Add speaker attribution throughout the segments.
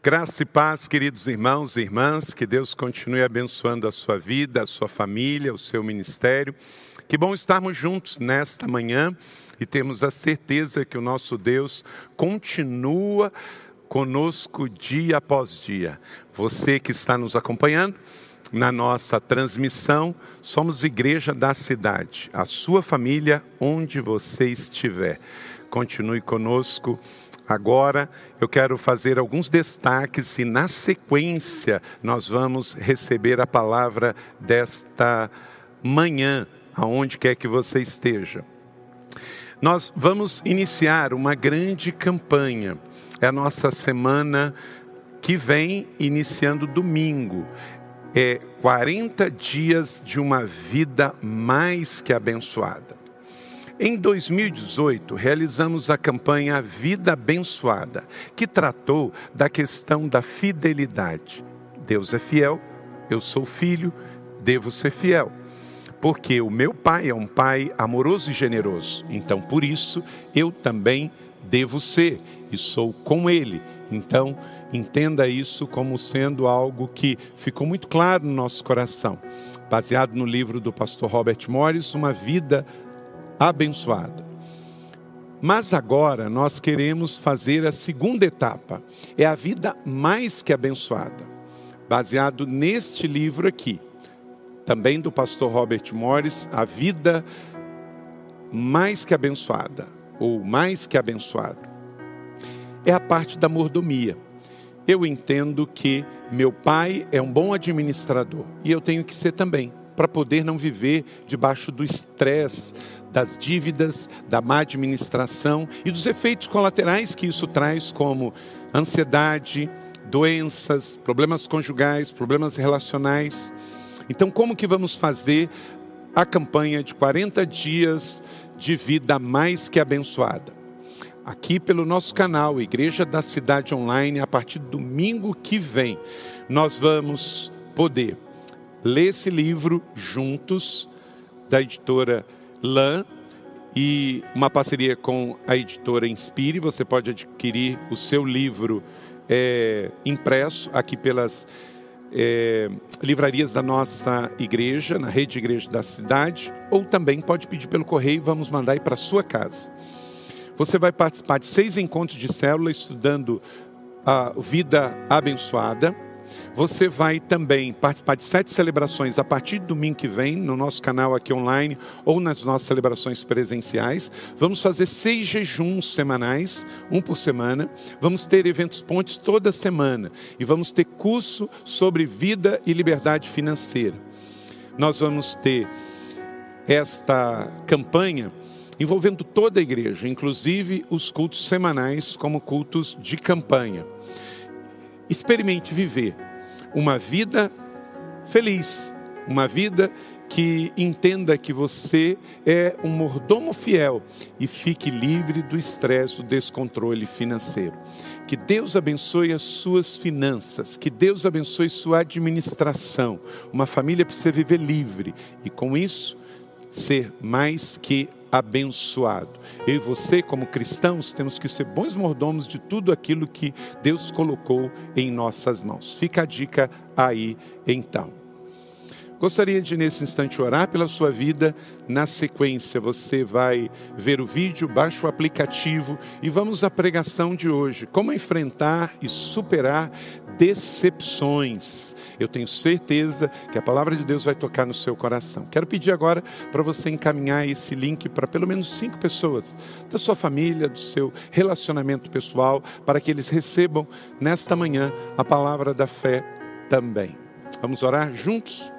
Speaker 1: Graça e paz, queridos irmãos e irmãs, que Deus continue abençoando a sua vida, a sua família, o seu ministério. Que bom estarmos juntos nesta manhã e temos a certeza que o nosso Deus continua conosco dia após dia. Você que está nos acompanhando na nossa transmissão, somos Igreja da Cidade, a sua família, onde você estiver. Continue conosco Agora eu quero fazer alguns destaques e, na sequência, nós vamos receber a palavra desta manhã, aonde quer que você esteja. Nós vamos iniciar uma grande campanha. É a nossa semana que vem, iniciando domingo. É 40 dias de uma vida mais que abençoada. Em 2018, realizamos a campanha Vida Abençoada, que tratou da questão da fidelidade. Deus é fiel, eu sou filho, devo ser fiel. Porque o meu pai é um pai amoroso e generoso, então por isso eu também devo ser e sou com ele. Então, entenda isso como sendo algo que ficou muito claro no nosso coração. Baseado no livro do pastor Robert Morris, Uma Vida abençoada. Mas agora nós queremos fazer a segunda etapa, é a vida mais que abençoada, baseado neste livro aqui, também do pastor Robert Morris, A Vida Mais que Abençoada, ou Mais que Abençoado. É a parte da mordomia. Eu entendo que meu pai é um bom administrador e eu tenho que ser também, para poder não viver debaixo do estresse das dívidas, da má administração e dos efeitos colaterais que isso traz, como ansiedade, doenças, problemas conjugais, problemas relacionais. Então, como que vamos fazer a campanha de 40 dias de vida mais que abençoada? Aqui pelo nosso canal Igreja da Cidade Online, a partir do domingo que vem, nós vamos poder ler esse livro juntos da editora Lã e uma parceria com a editora Inspire. Você pode adquirir o seu livro é, impresso aqui pelas é, livrarias da nossa igreja, na rede de igreja da cidade, ou também pode pedir pelo correio, vamos mandar para sua casa. Você vai participar de seis encontros de célula estudando a vida abençoada você vai também participar de sete celebrações a partir do domingo que vem, no nosso canal aqui online ou nas nossas celebrações presenciais. Vamos fazer seis jejuns semanais, um por semana. Vamos ter eventos pontes toda semana e vamos ter curso sobre vida e liberdade financeira. Nós vamos ter esta campanha envolvendo toda a igreja, inclusive os cultos semanais como cultos de campanha. Experimente viver uma vida feliz, uma vida que entenda que você é um mordomo fiel e fique livre do estresse, do descontrole financeiro. Que Deus abençoe as suas finanças, que Deus abençoe sua administração. Uma família precisa viver livre e com isso ser mais que abençoado. Eu e você, como cristãos, temos que ser bons mordomos de tudo aquilo que Deus colocou em nossas mãos. Fica a dica aí então. Gostaria de, nesse instante, orar pela sua vida. Na sequência, você vai ver o vídeo, baixa o aplicativo e vamos à pregação de hoje. Como enfrentar e superar decepções. Eu tenho certeza que a palavra de Deus vai tocar no seu coração. Quero pedir agora para você encaminhar esse link para pelo menos cinco pessoas da sua família, do seu relacionamento pessoal, para que eles recebam nesta manhã a palavra da fé também. Vamos orar juntos?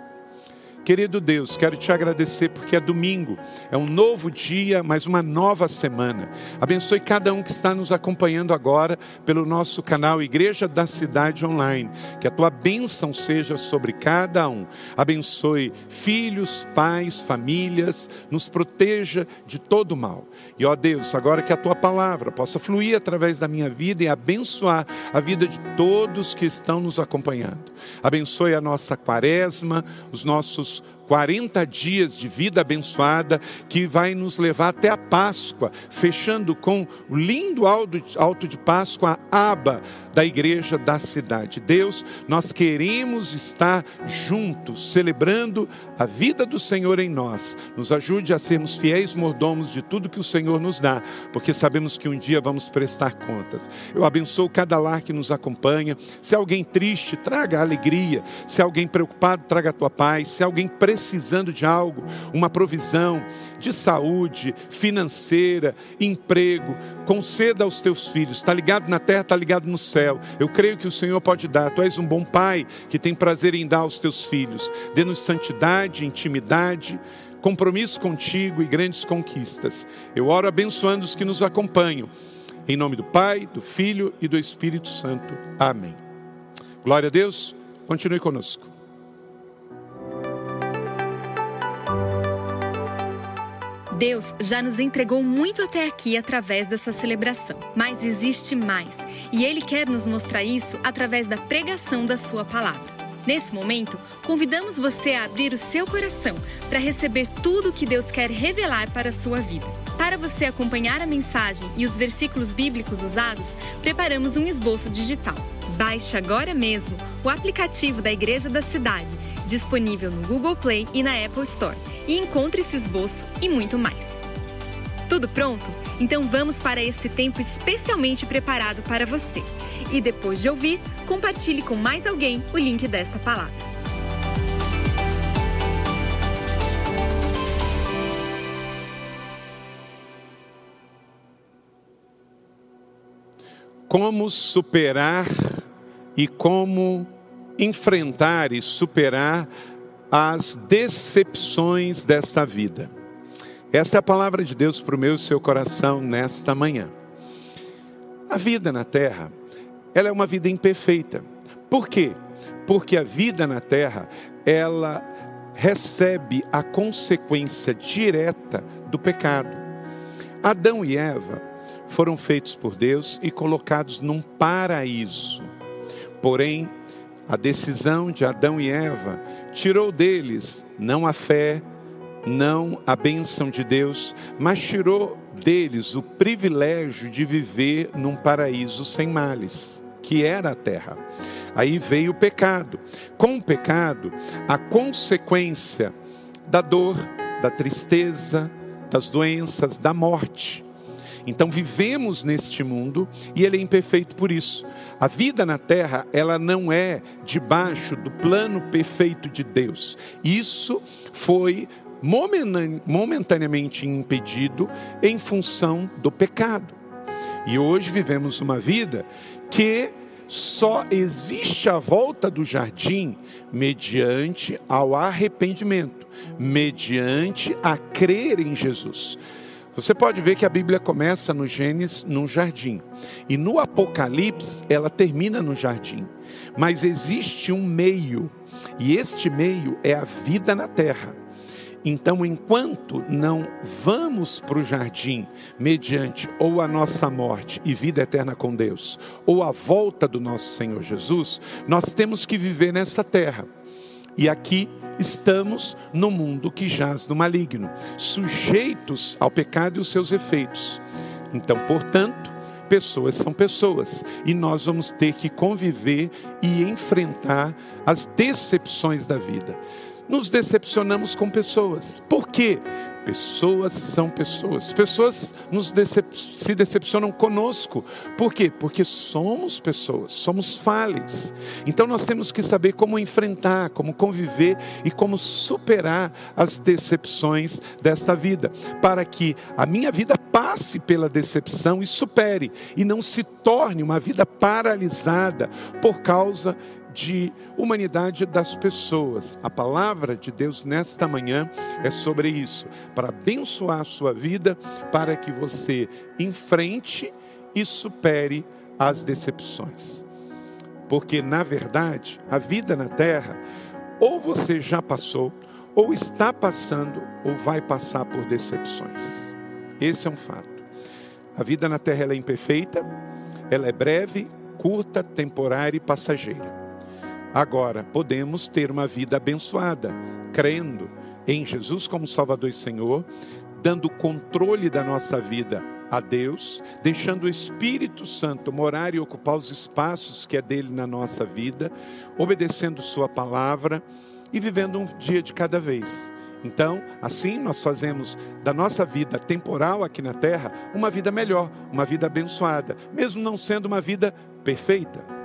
Speaker 1: Querido Deus, quero te agradecer porque é domingo, é um novo dia, mas uma nova semana. Abençoe cada um que está nos acompanhando agora pelo nosso canal Igreja da Cidade Online. Que a tua bênção seja sobre cada um. Abençoe filhos, pais, famílias, nos proteja de todo mal. E ó Deus, agora que a tua palavra possa fluir através da minha vida e abençoar a vida de todos que estão nos acompanhando. Abençoe a nossa quaresma, os nossos 40 dias de vida abençoada que vai nos levar até a Páscoa, fechando com o lindo alto de Páscoa, a aba da igreja da cidade. Deus, nós queremos estar juntos, celebrando a vida do Senhor em nós. Nos ajude a sermos fiéis mordomos de tudo que o Senhor nos dá, porque sabemos que um dia vamos prestar contas. Eu abençoo cada lar que nos acompanha. Se alguém triste, traga alegria. Se alguém preocupado, traga a tua paz. Se alguém precisando de algo, uma provisão de saúde, financeira, emprego, conceda aos teus filhos. Está ligado na terra, está ligado no céu. Eu creio que o Senhor pode dar. Tu és um bom pai que tem prazer em dar aos teus filhos. Dê-nos santidade, intimidade, compromisso contigo e grandes conquistas. Eu oro abençoando os que nos acompanham. Em nome do Pai, do Filho e do Espírito Santo. Amém. Glória a Deus. Continue conosco.
Speaker 2: Deus já nos entregou muito até aqui através dessa celebração, mas existe mais, e Ele quer nos mostrar isso através da pregação da Sua palavra. Nesse momento, convidamos você a abrir o seu coração para receber tudo o que Deus quer revelar para a sua vida. Para você acompanhar a mensagem e os versículos bíblicos usados, preparamos um esboço digital. Baixe agora mesmo o aplicativo da Igreja da Cidade, disponível no Google Play e na Apple Store, e encontre esse esboço e muito mais. Tudo pronto? Então vamos para esse tempo especialmente preparado para você. E depois de ouvir, compartilhe com mais alguém o link desta palavra.
Speaker 1: Como superar e como enfrentar e superar as decepções dessa vida. Esta é a palavra de Deus para o meu e seu coração nesta manhã. A vida na terra, ela é uma vida imperfeita. Por quê? Porque a vida na terra, ela recebe a consequência direta do pecado. Adão e Eva foram feitos por Deus e colocados num paraíso. Porém, a decisão de Adão e Eva tirou deles não a fé, não a bênção de Deus, mas tirou deles o privilégio de viver num paraíso sem males, que era a terra. Aí veio o pecado. Com o pecado, a consequência da dor, da tristeza, das doenças, da morte. Então vivemos neste mundo e ele é imperfeito por isso. A vida na terra, ela não é debaixo do plano perfeito de Deus. Isso foi momentaneamente impedido em função do pecado. E hoje vivemos uma vida que só existe a volta do jardim mediante ao arrependimento, mediante a crer em Jesus. Você pode ver que a Bíblia começa no Gênesis, num jardim, e no Apocalipse ela termina no jardim. Mas existe um meio, e este meio é a vida na terra. Então, enquanto não vamos para o jardim, mediante ou a nossa morte e vida eterna com Deus, ou a volta do nosso Senhor Jesus, nós temos que viver nessa terra. E aqui estamos no mundo que jaz no maligno, sujeitos ao pecado e os seus efeitos. Então, portanto, pessoas são pessoas e nós vamos ter que conviver e enfrentar as decepções da vida. Nos decepcionamos com pessoas. Por quê? Pessoas são pessoas. Pessoas nos decep se decepcionam conosco. Por quê? Porque somos pessoas, somos falhas. Então nós temos que saber como enfrentar, como conviver e como superar as decepções desta vida, para que a minha vida passe pela decepção e supere, e não se torne uma vida paralisada por causa de humanidade das pessoas. A palavra de Deus nesta manhã é sobre isso, para abençoar a sua vida, para que você enfrente e supere as decepções. Porque, na verdade, a vida na terra, ou você já passou, ou está passando, ou vai passar por decepções. Esse é um fato. A vida na terra é imperfeita, ela é breve, curta, temporária e passageira. Agora, podemos ter uma vida abençoada, crendo em Jesus como Salvador e Senhor, dando controle da nossa vida a Deus, deixando o Espírito Santo morar e ocupar os espaços que é dele na nossa vida, obedecendo Sua palavra e vivendo um dia de cada vez. Então, assim nós fazemos da nossa vida temporal aqui na terra uma vida melhor, uma vida abençoada, mesmo não sendo uma vida perfeita.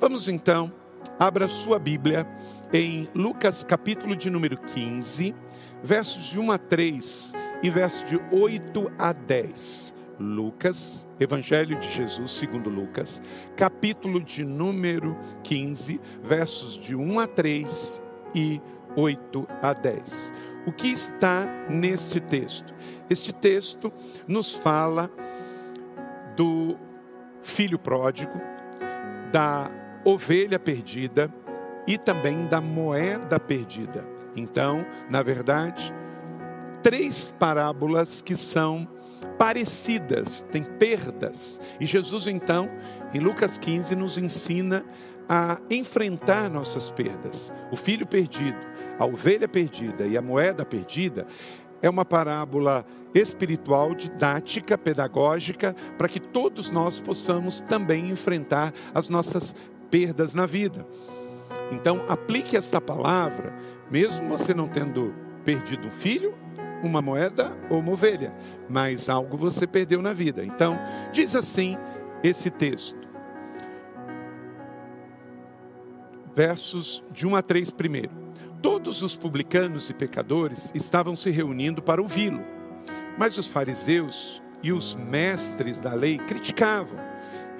Speaker 1: Vamos então, abra sua Bíblia em Lucas capítulo de número 15, versos de 1 a 3 e versos de 8 a 10. Lucas, Evangelho de Jesus segundo Lucas, capítulo de número 15, versos de 1 a 3 e 8 a 10. O que está neste texto? Este texto nos fala do filho pródigo, da ovelha perdida e também da moeda perdida. Então, na verdade, três parábolas que são parecidas, têm perdas. E Jesus, então, em Lucas 15, nos ensina a enfrentar nossas perdas. O filho perdido, a ovelha perdida e a moeda perdida é uma parábola espiritual, didática, pedagógica, para que todos nós possamos também enfrentar as nossas perdas na vida. Então, aplique esta palavra, mesmo você não tendo perdido um filho, uma moeda ou uma ovelha, mas algo você perdeu na vida. Então, diz assim esse texto. Versos de 1 a 3 primeiro. Todos os publicanos e pecadores estavam se reunindo para ouvi-lo, mas os fariseus e os mestres da lei criticavam.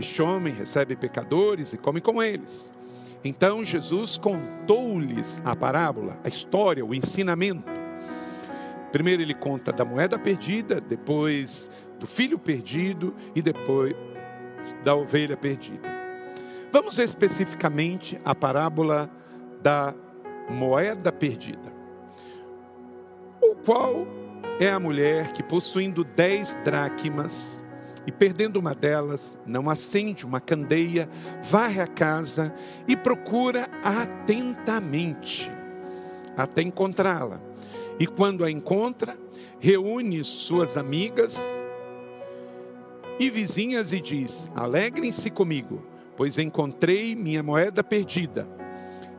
Speaker 1: Este homem recebe pecadores e come com eles. Então Jesus contou-lhes a parábola, a história, o ensinamento. Primeiro ele conta da moeda perdida, depois do filho perdido e depois da ovelha perdida. Vamos especificamente à parábola da moeda perdida. O qual é a mulher que, possuindo dez dracmas, e perdendo uma delas, não acende uma candeia, varre a casa e procura atentamente até encontrá-la. E quando a encontra, reúne suas amigas e vizinhas e diz: Alegrem-se comigo, pois encontrei minha moeda perdida.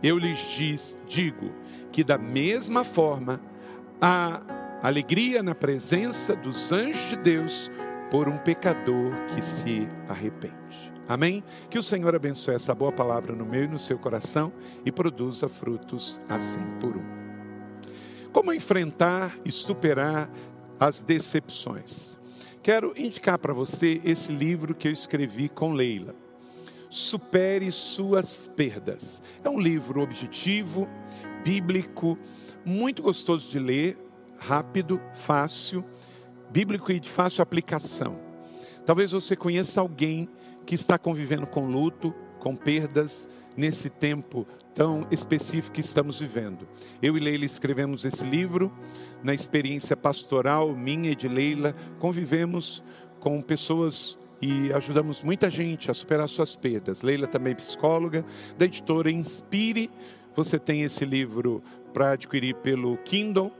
Speaker 1: Eu lhes diz, digo que da mesma forma há alegria na presença dos anjos de Deus por um pecador que se arrepende. Amém? Que o Senhor abençoe essa boa palavra no meu e no seu coração e produza frutos assim por um. Como enfrentar e superar as decepções? Quero indicar para você esse livro que eu escrevi com Leila. Supere suas perdas. É um livro objetivo, bíblico, muito gostoso de ler, rápido, fácil bíblico e de fácil aplicação. Talvez você conheça alguém que está convivendo com luto, com perdas, nesse tempo tão específico que estamos vivendo. Eu e Leila escrevemos esse livro na experiência pastoral minha e de Leila, convivemos com pessoas e ajudamos muita gente a superar suas perdas. Leila também é psicóloga, da editora Inspire. Você tem esse livro para adquirir pelo Kindle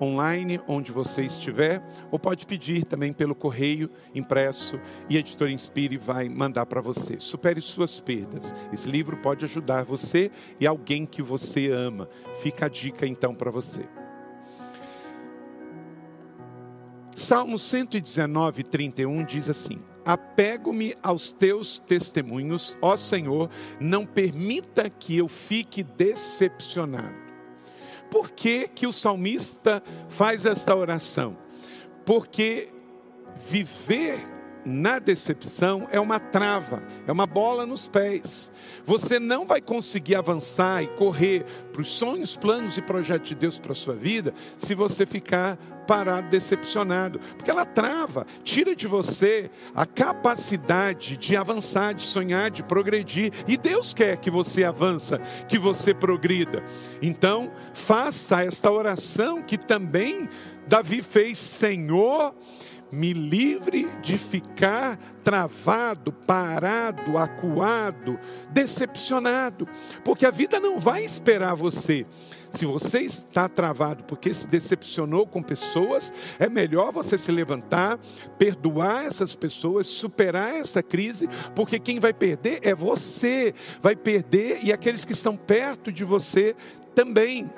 Speaker 1: online, onde você estiver, ou pode pedir também pelo correio impresso e a editora Inspire vai mandar para você. Supere suas perdas. Esse livro pode ajudar você e alguém que você ama. Fica a dica então para você. Salmo 119, 31 diz assim: Apego-me aos teus testemunhos, ó Senhor, não permita que eu fique decepcionado. Por que, que o salmista faz esta oração? Porque viver na decepção é uma trava, é uma bola nos pés. Você não vai conseguir avançar e correr para os sonhos, planos e projetos de Deus para a sua vida se você ficar parado, decepcionado, porque ela trava, tira de você a capacidade de avançar, de sonhar, de progredir. E Deus quer que você avança, que você progrida. Então, faça esta oração que também Davi fez, Senhor, me livre de ficar travado, parado, acuado, decepcionado, porque a vida não vai esperar você. Se você está travado porque se decepcionou com pessoas, é melhor você se levantar, perdoar essas pessoas, superar essa crise, porque quem vai perder é você, vai perder e aqueles que estão perto de você também.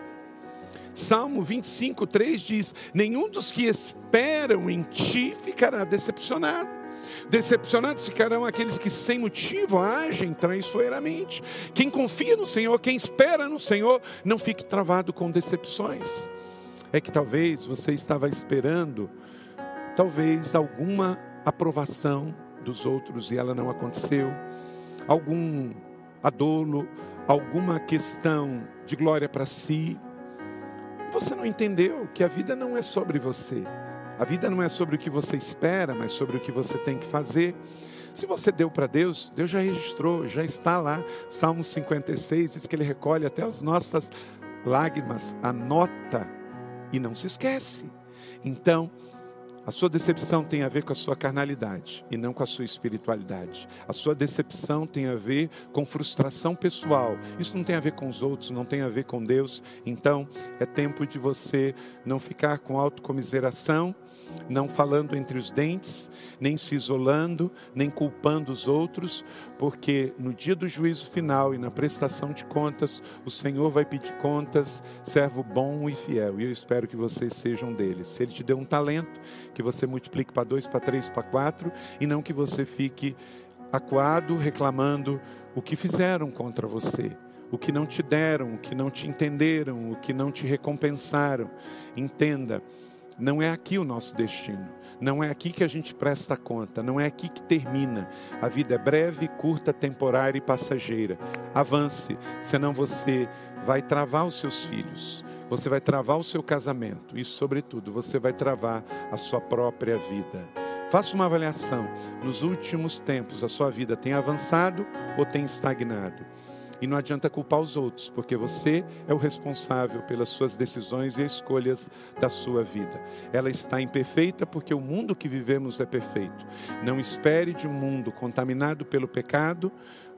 Speaker 1: Salmo 25, 3 diz: Nenhum dos que esperam em ti ficará decepcionado. Decepcionados ficarão aqueles que sem motivo agem traiçoeiramente. Quem confia no Senhor, quem espera no Senhor, não fique travado com decepções. É que talvez você estava esperando, talvez alguma aprovação dos outros e ela não aconteceu, algum adolo, alguma questão de glória para si. Você não entendeu que a vida não é sobre você. A vida não é sobre o que você espera, mas sobre o que você tem que fazer. Se você deu para Deus, Deus já registrou, já está lá. Salmo 56 diz que Ele recolhe até as nossas lágrimas, anota e não se esquece. Então, a sua decepção tem a ver com a sua carnalidade e não com a sua espiritualidade. A sua decepção tem a ver com frustração pessoal. Isso não tem a ver com os outros, não tem a ver com Deus. Então, é tempo de você não ficar com autocomiseração não falando entre os dentes, nem se isolando, nem culpando os outros, porque no dia do juízo final e na prestação de contas, o Senhor vai pedir contas, servo bom e fiel, e eu espero que vocês sejam deles. Se Ele te deu um talento, que você multiplique para dois, para três, para quatro, e não que você fique acuado, reclamando o que fizeram contra você o que não te deram, o que não te entenderam, o que não te recompensaram. Entenda, não é aqui o nosso destino. Não é aqui que a gente presta conta. Não é aqui que termina. A vida é breve, curta, temporária e passageira. Avance, senão você vai travar os seus filhos. Você vai travar o seu casamento. E, sobretudo, você vai travar a sua própria vida. Faça uma avaliação. Nos últimos tempos, a sua vida tem avançado ou tem estagnado? E não adianta culpar os outros, porque você é o responsável pelas suas decisões e escolhas da sua vida. Ela está imperfeita porque o mundo que vivemos é perfeito. Não espere de um mundo contaminado pelo pecado,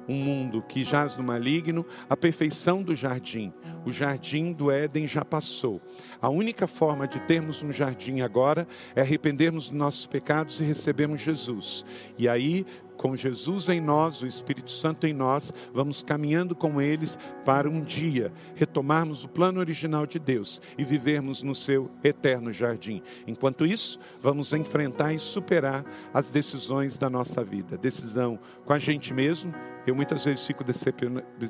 Speaker 1: um mundo que jaz no maligno, a perfeição do jardim. O jardim do Éden já passou. A única forma de termos um jardim agora é arrependermos dos nossos pecados e recebermos Jesus. E aí com Jesus em nós, o Espírito Santo em nós, vamos caminhando com eles para um dia retomarmos o plano original de Deus e vivermos no seu eterno jardim. Enquanto isso, vamos enfrentar e superar as decisões da nossa vida. Decisão com a gente mesmo. Eu muitas vezes fico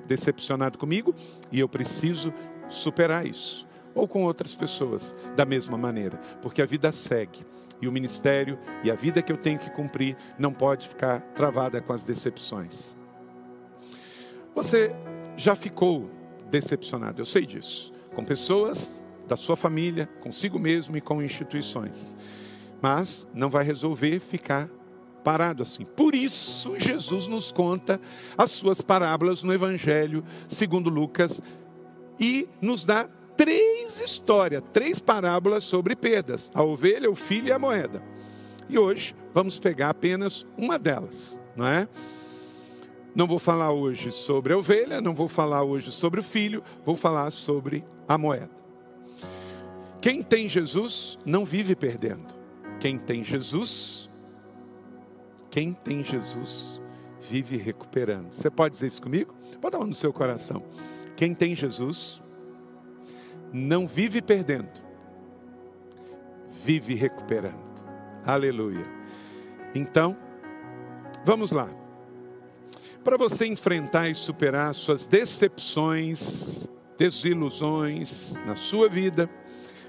Speaker 1: decepcionado comigo e eu preciso superar isso. Ou com outras pessoas, da mesma maneira, porque a vida segue e o ministério e a vida que eu tenho que cumprir não pode ficar travada com as decepções. Você já ficou decepcionado, eu sei disso, com pessoas da sua família, consigo mesmo e com instituições. Mas não vai resolver ficar parado assim. Por isso, Jesus nos conta as suas parábolas no Evangelho, segundo Lucas, e nos dá três histórias, três parábolas sobre perdas: a ovelha, o filho e a moeda. E hoje vamos pegar apenas uma delas, não é? Não vou falar hoje sobre a ovelha, não vou falar hoje sobre o filho, vou falar sobre a moeda. Quem tem Jesus não vive perdendo. Quem tem Jesus, quem tem Jesus vive recuperando. Você pode dizer isso comigo? Bota a mão no seu coração. Quem tem Jesus não vive perdendo, vive recuperando. Aleluia. Então, vamos lá. Para você enfrentar e superar suas decepções, desilusões na sua vida,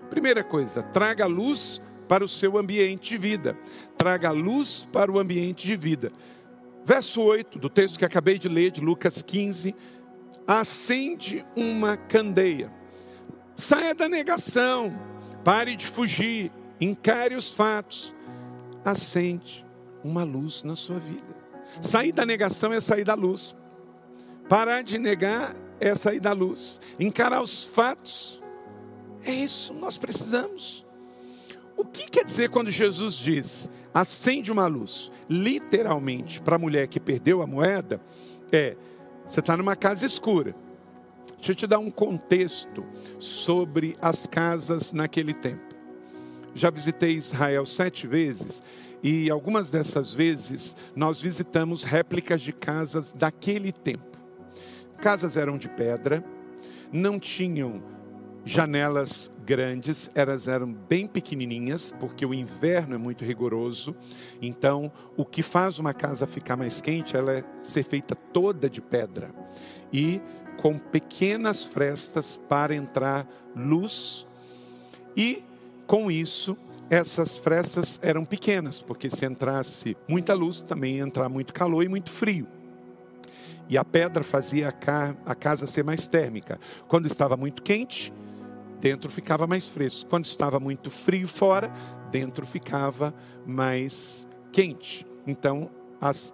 Speaker 1: primeira coisa, traga luz para o seu ambiente de vida. Traga luz para o ambiente de vida. Verso 8 do texto que acabei de ler, de Lucas 15: acende uma candeia Saia da negação, pare de fugir, encare os fatos, acende uma luz na sua vida. Sair da negação é sair da luz. Parar de negar é sair da luz. Encarar os fatos é isso, nós precisamos. O que quer dizer quando Jesus diz acende uma luz? Literalmente, para a mulher que perdeu a moeda, é você está numa casa escura. Deixa eu te dar um contexto sobre as casas naquele tempo. Já visitei Israel sete vezes e algumas dessas vezes nós visitamos réplicas de casas daquele tempo. Casas eram de pedra, não tinham janelas grandes, elas eram bem pequenininhas, porque o inverno é muito rigoroso. Então, o que faz uma casa ficar mais quente, ela é ser feita toda de pedra e com pequenas frestas para entrar luz. E com isso, essas frestas eram pequenas, porque se entrasse muita luz, também ia entrar muito calor e muito frio. E a pedra fazia a casa ser mais térmica. Quando estava muito quente, dentro ficava mais fresco. Quando estava muito frio fora, dentro ficava mais quente. Então, as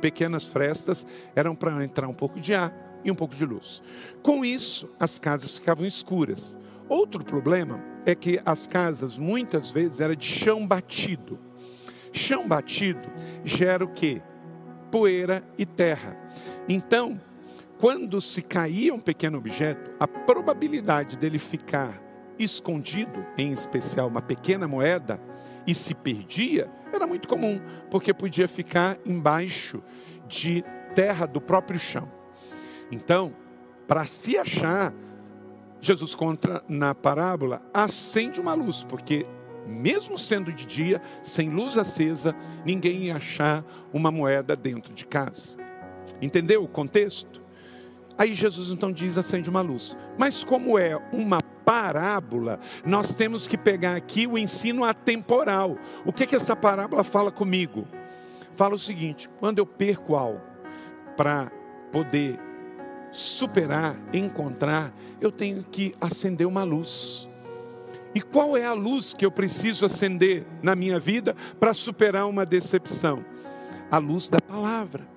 Speaker 1: pequenas frestas eram para entrar um pouco de ar e um pouco de luz. Com isso, as casas ficavam escuras. Outro problema é que as casas muitas vezes eram de chão batido. Chão batido gera o quê? Poeira e terra. Então, quando se caía um pequeno objeto, a probabilidade dele ficar escondido, em especial uma pequena moeda, e se perdia, era muito comum, porque podia ficar embaixo de terra do próprio chão. Então, para se achar, Jesus conta na parábola, acende uma luz, porque mesmo sendo de dia, sem luz acesa, ninguém ia achar uma moeda dentro de casa. Entendeu o contexto? Aí Jesus então diz: acende uma luz. Mas como é uma parábola, nós temos que pegar aqui o ensino atemporal. O que que essa parábola fala comigo? Fala o seguinte: quando eu perco algo para poder superar, encontrar, eu tenho que acender uma luz. E qual é a luz que eu preciso acender na minha vida para superar uma decepção? A luz da palavra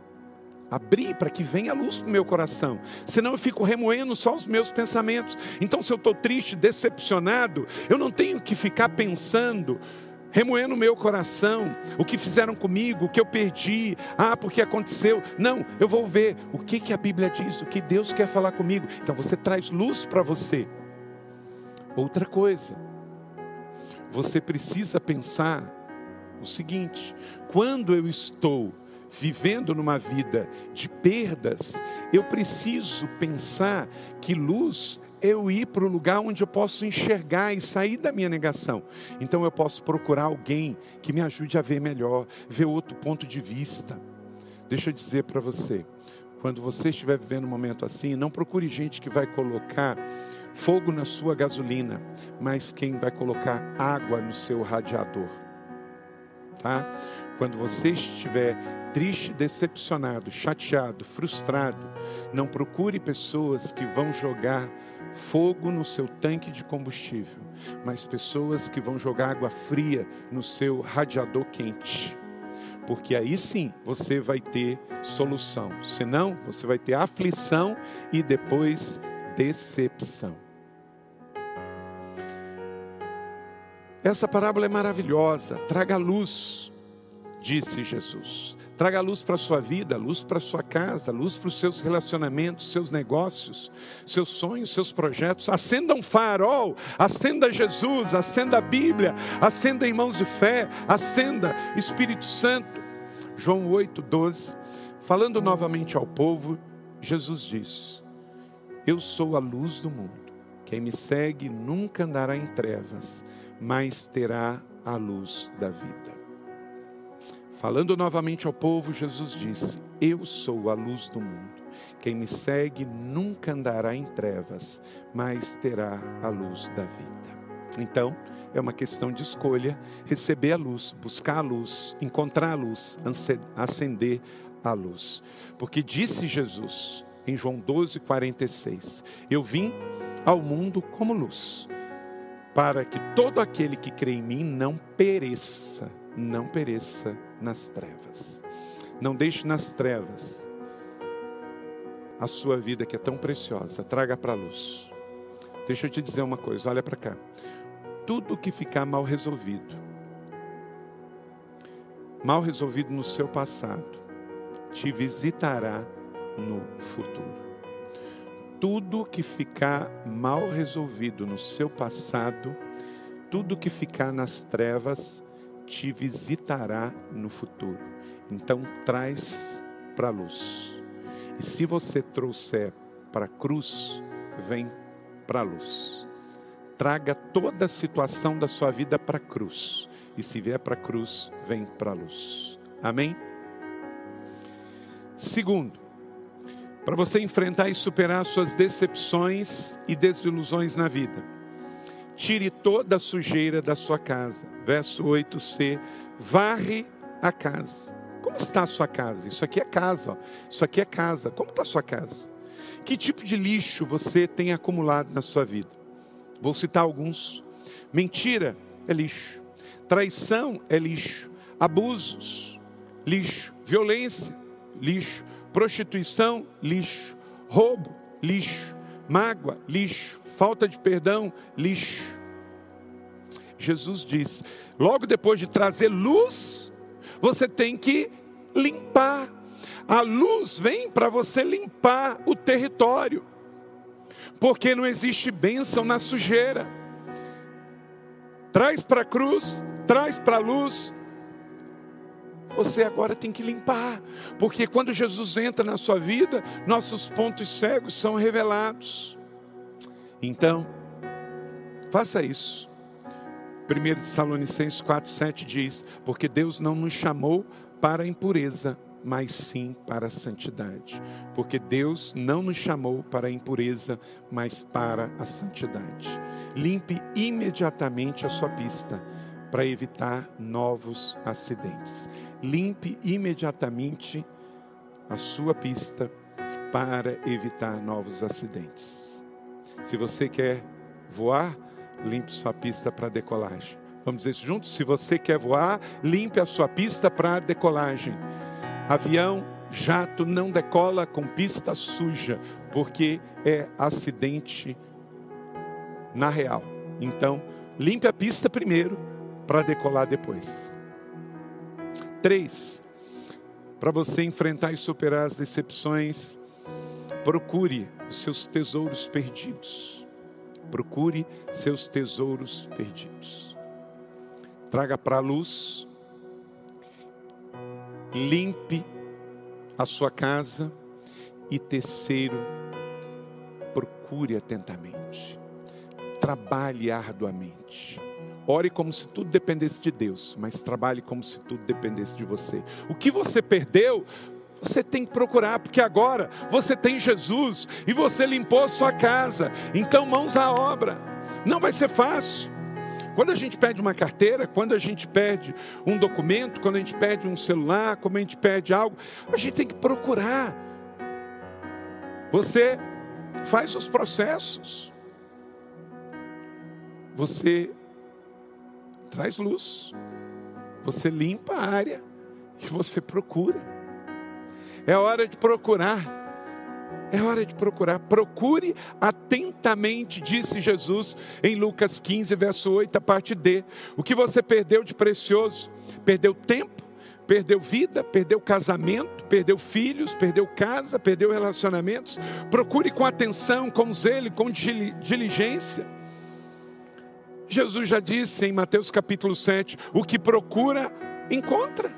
Speaker 1: abrir para que venha luz para o meu coração. Senão eu fico remoendo só os meus pensamentos. Então, se eu estou triste, decepcionado, eu não tenho que ficar pensando, remoendo o meu coração, o que fizeram comigo, o que eu perdi, ah, porque aconteceu. Não, eu vou ver o que, que a Bíblia diz, o que Deus quer falar comigo. Então você traz luz para você. Outra coisa, você precisa pensar o seguinte: quando eu estou vivendo numa vida de perdas, eu preciso pensar que luz é eu ir para o lugar onde eu posso enxergar e sair da minha negação. Então eu posso procurar alguém que me ajude a ver melhor, ver outro ponto de vista. Deixa eu dizer para você, quando você estiver vivendo um momento assim, não procure gente que vai colocar fogo na sua gasolina, mas quem vai colocar água no seu radiador. Tá? Quando você estiver triste, decepcionado, chateado, frustrado, não procure pessoas que vão jogar fogo no seu tanque de combustível, mas pessoas que vão jogar água fria no seu radiador quente. Porque aí sim você vai ter solução. Senão, você vai ter aflição e depois decepção. Essa parábola é maravilhosa, traga luz, disse Jesus. Traga luz para a sua vida, luz para a sua casa, luz para os seus relacionamentos, seus negócios, seus sonhos, seus projetos. Acenda um farol, acenda Jesus, acenda a Bíblia, acenda irmãos de fé, acenda Espírito Santo. João 8, 12. Falando novamente ao povo, Jesus diz: Eu sou a luz do mundo. Quem me segue nunca andará em trevas, mas terá a luz da vida. Falando novamente ao povo, Jesus disse: Eu sou a luz do mundo. Quem me segue nunca andará em trevas, mas terá a luz da vida. Então, é uma questão de escolha receber a luz, buscar a luz, encontrar a luz, acender a luz. Porque disse Jesus em João 12, 46: Eu vim ao mundo como luz, para que todo aquele que crê em mim não pereça, não pereça nas trevas. Não deixe nas trevas a sua vida que é tão preciosa. Traga para a luz. Deixa eu te dizer uma coisa, olha para cá. tudo que ficar mal resolvido, mal resolvido no seu passado, te visitará no futuro. Tudo que ficar mal resolvido no seu passado, tudo que ficar nas trevas, te visitará no futuro. Então traz para a luz. E se você trouxer para a cruz, vem para a luz. Traga toda a situação da sua vida para a cruz. E se vier para a cruz, vem para a luz. Amém? Segundo, para você enfrentar e superar suas decepções e desilusões na vida, tire toda a sujeira da sua casa. Verso 8c: varre a casa. Como está a sua casa? Isso aqui é casa, ó. isso aqui é casa. Como está a sua casa? Que tipo de lixo você tem acumulado na sua vida? Vou citar alguns. Mentira é lixo, traição é lixo, abusos, lixo, violência, lixo, prostituição, lixo, roubo, lixo, mágoa, lixo, falta de perdão, lixo. Jesus diz: logo depois de trazer luz, você tem que limpar. A luz vem para você limpar o território, porque não existe bênção na sujeira. Traz para a cruz, traz para a luz, você agora tem que limpar, porque quando Jesus entra na sua vida, nossos pontos cegos são revelados. Então, faça isso. 1 Tessalonicenses 4,7 diz: Porque Deus não nos chamou para a impureza, mas sim para a santidade. Porque Deus não nos chamou para a impureza, mas para a santidade. Limpe imediatamente a sua pista para evitar novos acidentes. Limpe imediatamente a sua pista para evitar novos acidentes. Se você quer voar, limpe sua pista para decolagem. Vamos dizer isso juntos? Se você quer voar, limpe a sua pista para decolagem. Avião, jato não decola com pista suja, porque é acidente na real. Então, limpe a pista primeiro para decolar depois. Três, para você enfrentar e superar as decepções, procure seus tesouros perdidos. Procure seus tesouros perdidos. Traga para a luz, limpe a sua casa e terceiro, procure atentamente. Trabalhe arduamente. Ore como se tudo dependesse de Deus, mas trabalhe como se tudo dependesse de você. O que você perdeu, você tem que procurar, porque agora você tem Jesus e você limpou a sua casa. Então, mãos à obra. Não vai ser fácil. Quando a gente perde uma carteira, quando a gente perde um documento, quando a gente perde um celular, quando a gente perde algo, a gente tem que procurar. Você faz os processos. Você traz luz. Você limpa a área e você procura. É hora de procurar. É hora de procurar. Procure atentamente, disse Jesus em Lucas 15, verso 8, a parte D. O que você perdeu de precioso? Perdeu tempo, perdeu vida, perdeu casamento, perdeu filhos, perdeu casa, perdeu relacionamentos. Procure com atenção, com zelo, com diligência. Jesus já disse em Mateus capítulo 7: o que procura, encontra.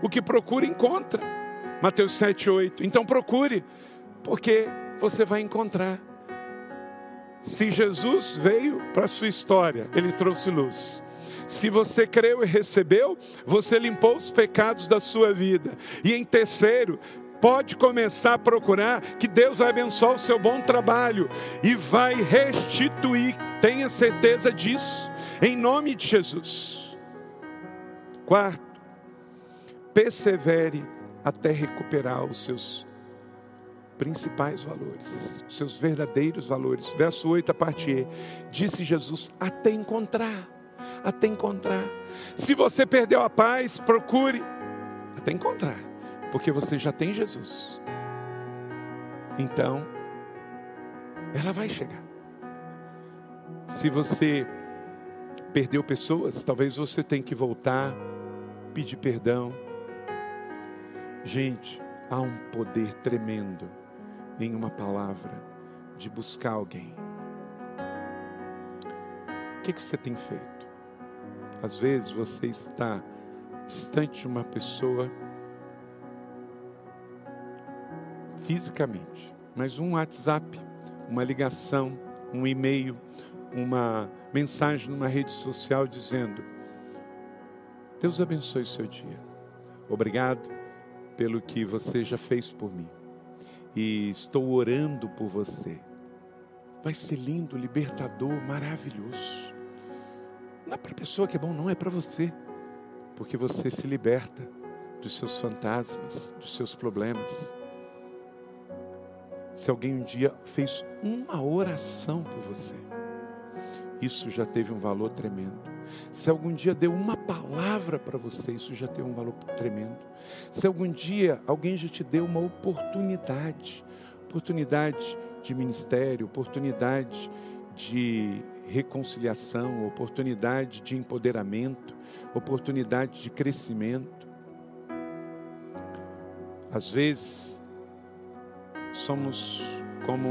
Speaker 1: O que procura, encontra. Mateus 7, 8. Então procure, porque você vai encontrar. Se Jesus veio para a sua história, ele trouxe luz. Se você creu e recebeu, você limpou os pecados da sua vida. E em terceiro, pode começar a procurar que Deus vai abençoar o seu bom trabalho e vai restituir. Tenha certeza disso, em nome de Jesus. Quarto, persevere até recuperar os seus principais valores, os seus verdadeiros valores. Verso 8, a parte E. Disse Jesus: até encontrar, até encontrar. Se você perdeu a paz, procure até encontrar porque você já tem Jesus. Então, ela vai chegar. Se você perdeu pessoas, talvez você tenha que voltar, pedir perdão. Gente, há um poder tremendo em uma palavra de buscar alguém. O que, que você tem feito? Às vezes você está distante de uma pessoa fisicamente, mas um WhatsApp, uma ligação, um e-mail, uma mensagem numa rede social dizendo: Deus abençoe seu dia. Obrigado pelo que você já fez por mim. E estou orando por você. Vai ser lindo, libertador, maravilhoso. Não é para a pessoa que é bom, não, é para você. Porque você se liberta dos seus fantasmas, dos seus problemas. Se alguém um dia fez uma oração por você, isso já teve um valor tremendo. Se algum dia deu uma palavra para você, isso já tem um valor tremendo. Se algum dia alguém já te deu uma oportunidade, oportunidade de ministério, oportunidade de reconciliação, oportunidade de empoderamento, oportunidade de crescimento. Às vezes, somos como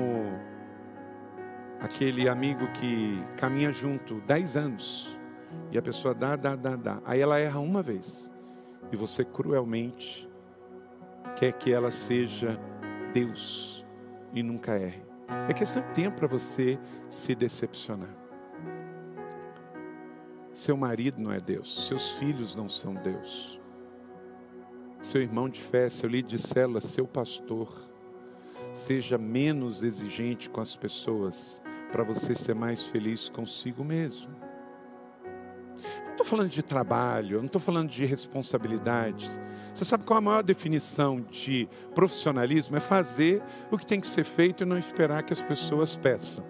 Speaker 1: aquele amigo que caminha junto dez anos e a pessoa dá, dá, dá, dá. Aí ela erra uma vez e você cruelmente quer que ela seja Deus e nunca erre. É questão de tempo para você se decepcionar. Seu marido não é Deus, seus filhos não são Deus. Seu irmão de fé, seu líder de célula, seu pastor. Seja menos exigente com as pessoas para você ser mais feliz consigo mesmo. Não estou falando de trabalho, não estou falando de responsabilidades. Você sabe qual a maior definição de profissionalismo? É fazer o que tem que ser feito e não esperar que as pessoas peçam.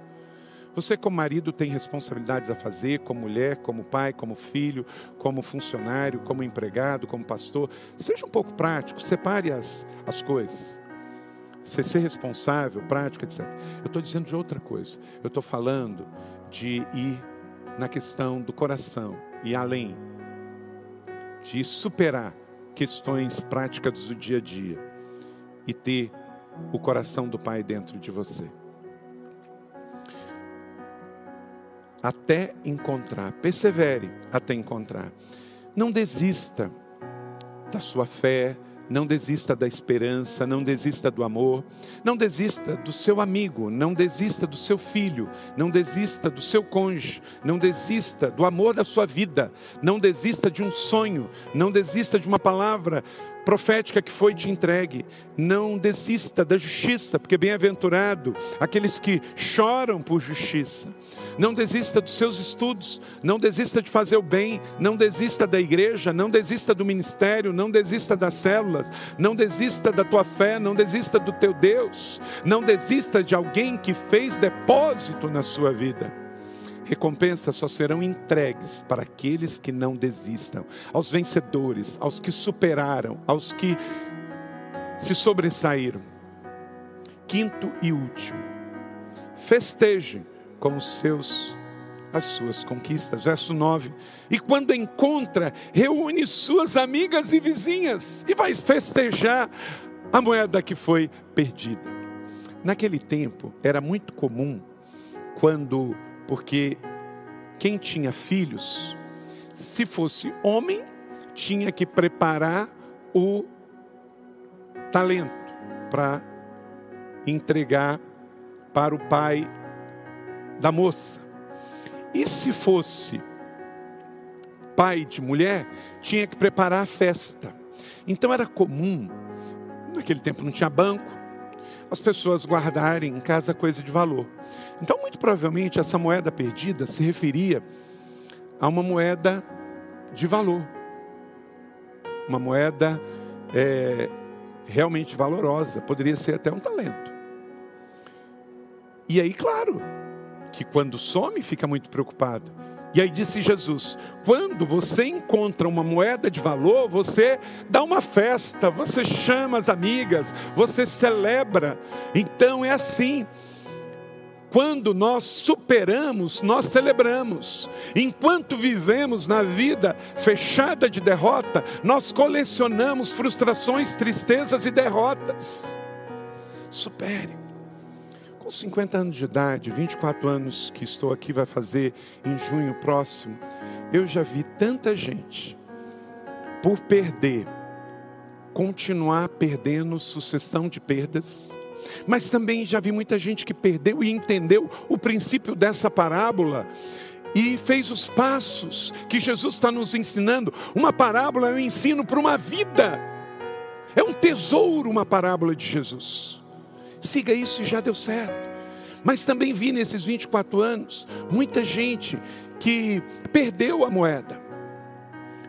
Speaker 1: Você, como marido, tem responsabilidades a fazer, como mulher, como pai, como filho, como funcionário, como empregado, como pastor. Seja um pouco prático, separe as, as coisas. Você ser responsável, prático, etc. Eu estou dizendo de outra coisa. Eu estou falando de ir na questão do coração e além, de superar questões práticas do dia a dia e ter o coração do Pai dentro de você. até encontrar. Persevere até encontrar. Não desista da sua fé, não desista da esperança, não desista do amor, não desista do seu amigo, não desista do seu filho, não desista do seu cônjuge, não desista do amor da sua vida, não desista de um sonho, não desista de uma palavra profética que foi te entregue. Não desista da justiça, porque bem-aventurado aqueles que choram por justiça. Não desista dos seus estudos, não desista de fazer o bem, não desista da igreja, não desista do ministério, não desista das células, não desista da tua fé, não desista do teu Deus, não desista de alguém que fez depósito na sua vida recompensas só serão entregues para aqueles que não desistam, aos vencedores, aos que superaram, aos que se sobressaíram. Quinto e último, festeje com os seus as suas conquistas. Verso 9. E quando encontra, reúne suas amigas e vizinhas e vai festejar a moeda que foi perdida. Naquele tempo era muito comum quando porque quem tinha filhos, se fosse homem, tinha que preparar o talento para entregar para o pai da moça. E se fosse pai de mulher, tinha que preparar a festa. Então era comum, naquele tempo não tinha banco, as pessoas guardarem em casa coisa de valor. Então, muito provavelmente, essa moeda perdida se referia a uma moeda de valor, uma moeda é, realmente valorosa, poderia ser até um talento. E aí, claro, que quando some, fica muito preocupado. E aí disse Jesus: quando você encontra uma moeda de valor, você dá uma festa, você chama as amigas, você celebra. Então é assim. Quando nós superamos, nós celebramos. Enquanto vivemos na vida fechada de derrota, nós colecionamos frustrações, tristezas e derrotas. Supere. Com 50 anos de idade, 24 anos que estou aqui, vai fazer em junho próximo, eu já vi tanta gente, por perder, continuar perdendo sucessão de perdas, mas também já vi muita gente que perdeu e entendeu o princípio dessa parábola e fez os passos que Jesus está nos ensinando. Uma parábola é um ensino para uma vida, é um tesouro uma parábola de Jesus. Siga isso e já deu certo. Mas também vi nesses 24 anos muita gente que perdeu a moeda,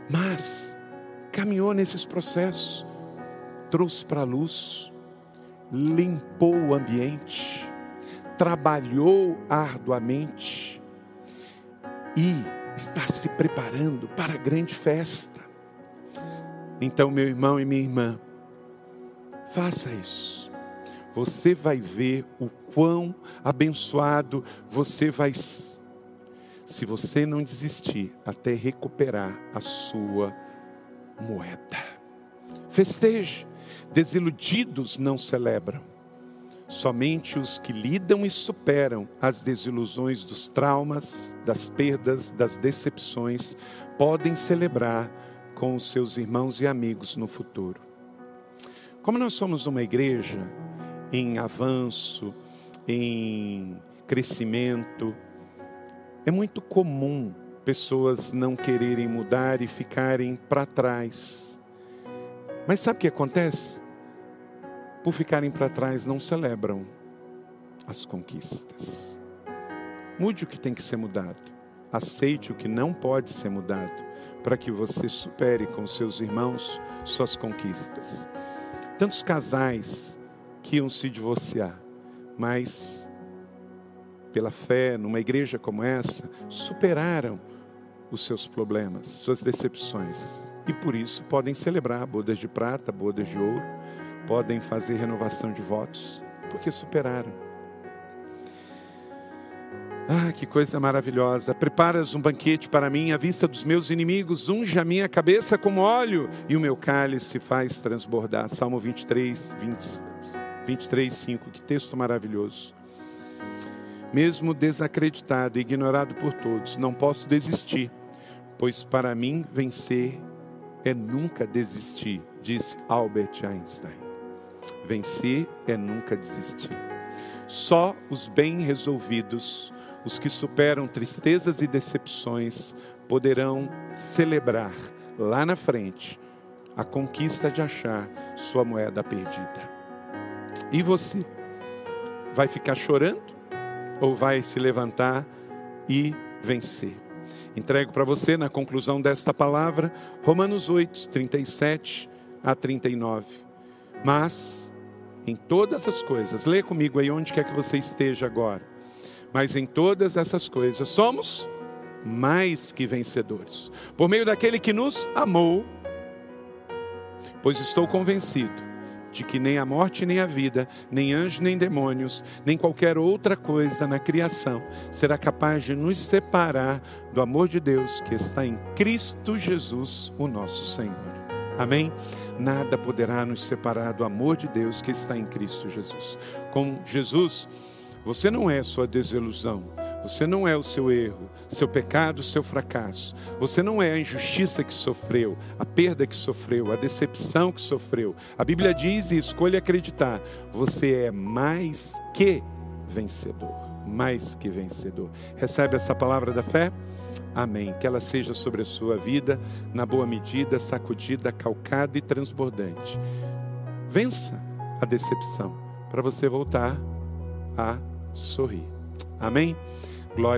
Speaker 1: mas caminhou nesses processos, trouxe para a luz, limpou o ambiente, trabalhou arduamente e está se preparando para a grande festa. Então, meu irmão e minha irmã, faça isso. Você vai ver o quão abençoado você vai se você não desistir até recuperar a sua moeda. Festeje. Desiludidos não celebram. Somente os que lidam e superam as desilusões dos traumas, das perdas, das decepções, podem celebrar com os seus irmãos e amigos no futuro. Como nós somos uma igreja em avanço, em crescimento, é muito comum pessoas não quererem mudar e ficarem para trás. Mas sabe o que acontece? Por ficarem para trás, não celebram as conquistas. Mude o que tem que ser mudado. Aceite o que não pode ser mudado, para que você supere com seus irmãos suas conquistas. Tantos casais que iam se divorciar, mas pela fé, numa igreja como essa, superaram os seus problemas, suas decepções. E por isso podem celebrar bodas de prata, bodas de ouro, podem fazer renovação de votos, porque superaram. Ah, que coisa maravilhosa. Preparas um banquete para mim à vista dos meus inimigos, unge a minha cabeça com óleo e o meu cálice faz transbordar. Salmo 23, 20, 23, 5. Que texto maravilhoso mesmo desacreditado e ignorado por todos, não posso desistir, pois para mim vencer é nunca desistir, disse Albert Einstein. Vencer é nunca desistir. Só os bem resolvidos, os que superam tristezas e decepções, poderão celebrar lá na frente a conquista de achar sua moeda perdida. E você? Vai ficar chorando? ou vai se levantar e vencer? Entrego para você, na conclusão desta palavra, Romanos 8, 37 a 39. Mas, em todas as coisas, leia comigo aí onde quer que você esteja agora. Mas em todas essas coisas, somos mais que vencedores, por meio daquele que nos amou, pois estou convencido de que nem a morte, nem a vida, nem anjos, nem demônios, nem qualquer outra coisa na criação será capaz de nos separar do amor de Deus que está em Cristo Jesus, o nosso Senhor. Amém? Nada poderá nos separar do amor de Deus que está em Cristo Jesus. Com Jesus, você não é sua desilusão você não é o seu erro, seu pecado, seu fracasso. Você não é a injustiça que sofreu, a perda que sofreu, a decepção que sofreu. A Bíblia diz e escolha acreditar: você é mais que vencedor. Mais que vencedor. Recebe essa palavra da fé? Amém. Que ela seja sobre a sua vida, na boa medida, sacudida, calcada e transbordante. Vença a decepção, para você voltar a sorrir. Amém? Glória